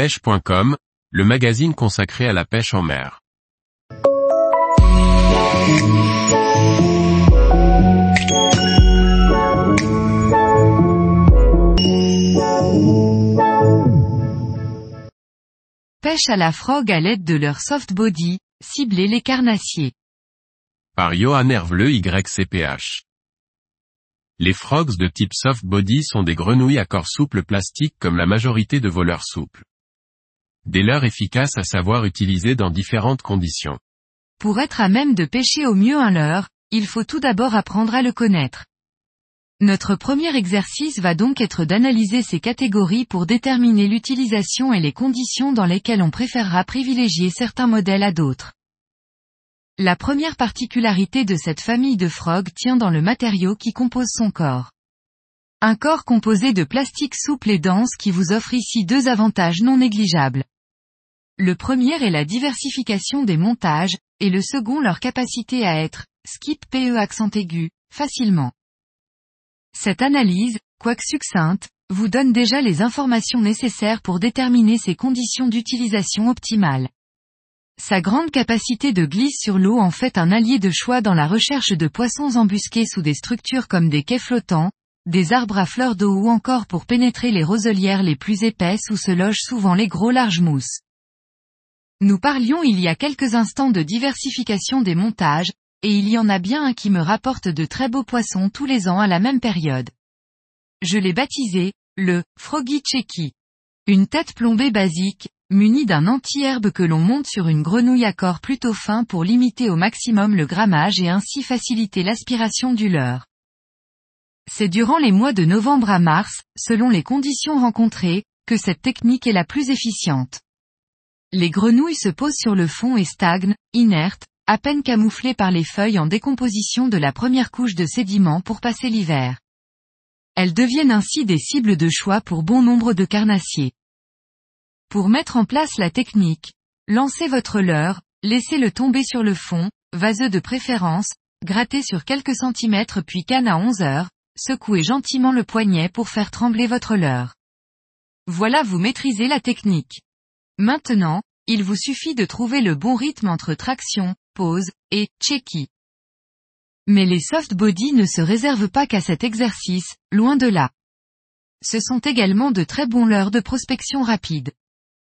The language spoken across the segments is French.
pêche.com, le magazine consacré à la pêche en mer. Pêche à la frog à l'aide de leur soft body, cibler les carnassiers. Par Johan Hervleux YCPH. Les frogs de type soft body sont des grenouilles à corps souple plastique comme la majorité de vos leurres souples. Des leurres efficaces à savoir utiliser dans différentes conditions. Pour être à même de pêcher au mieux un leurre, il faut tout d'abord apprendre à le connaître. Notre premier exercice va donc être d'analyser ces catégories pour déterminer l'utilisation et les conditions dans lesquelles on préférera privilégier certains modèles à d'autres. La première particularité de cette famille de frogs tient dans le matériau qui compose son corps. Un corps composé de plastique souple et dense qui vous offre ici deux avantages non négligeables. Le premier est la diversification des montages, et le second leur capacité à être, skip PE accent aigu, facilement. Cette analyse, quoique succincte, vous donne déjà les informations nécessaires pour déterminer ses conditions d'utilisation optimales. Sa grande capacité de glisse sur l'eau en fait un allié de choix dans la recherche de poissons embusqués sous des structures comme des quais flottants, des arbres à fleurs d'eau ou encore pour pénétrer les roselières les plus épaisses où se logent souvent les gros larges mousses. Nous parlions il y a quelques instants de diversification des montages, et il y en a bien un qui me rapporte de très beaux poissons tous les ans à la même période. Je l'ai baptisé, le Froggy Checky. Une tête plombée basique, muni d'un anti-herbe que l'on monte sur une grenouille à corps plutôt fin pour limiter au maximum le grammage et ainsi faciliter l'aspiration du leurre. C'est durant les mois de novembre à mars, selon les conditions rencontrées, que cette technique est la plus efficiente. Les grenouilles se posent sur le fond et stagnent, inertes, à peine camouflées par les feuilles en décomposition de la première couche de sédiments pour passer l'hiver. Elles deviennent ainsi des cibles de choix pour bon nombre de carnassiers. Pour mettre en place la technique, lancez votre leurre, laissez-le tomber sur le fond, vaseux de préférence, grattez sur quelques centimètres puis canne à 11 heures, secouez gentiment le poignet pour faire trembler votre leurre. Voilà vous maîtrisez la technique. Maintenant, il vous suffit de trouver le bon rythme entre traction, pause, et checky. Mais les soft body ne se réservent pas qu'à cet exercice, loin de là. Ce sont également de très bons leurres de prospection rapide.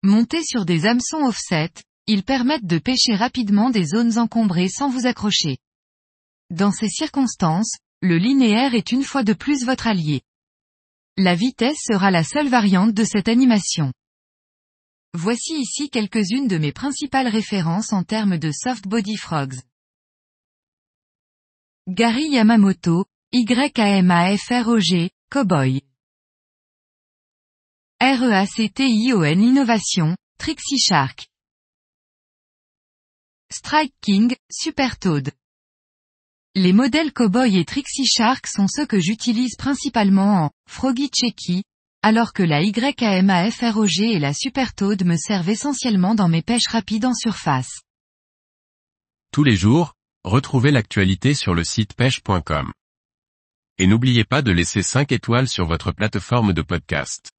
Montés sur des hameçons offset, ils permettent de pêcher rapidement des zones encombrées sans vous accrocher. Dans ces circonstances, le linéaire est une fois de plus votre allié. La vitesse sera la seule variante de cette animation. Voici ici quelques-unes de mes principales références en termes de soft body frogs. Gary Yamamoto, YAMAFROG, Cowboy. REACTION Innovation, Trixie Shark. Strike King, Super Toad. Les modèles Cowboy et Trixie Shark sont ceux que j'utilise principalement en Froggy Checky, alors que la YAMAFROG et la Super Toad me servent essentiellement dans mes pêches rapides en surface. Tous les jours, retrouvez l'actualité sur le site pêche.com. Et n'oubliez pas de laisser 5 étoiles sur votre plateforme de podcast.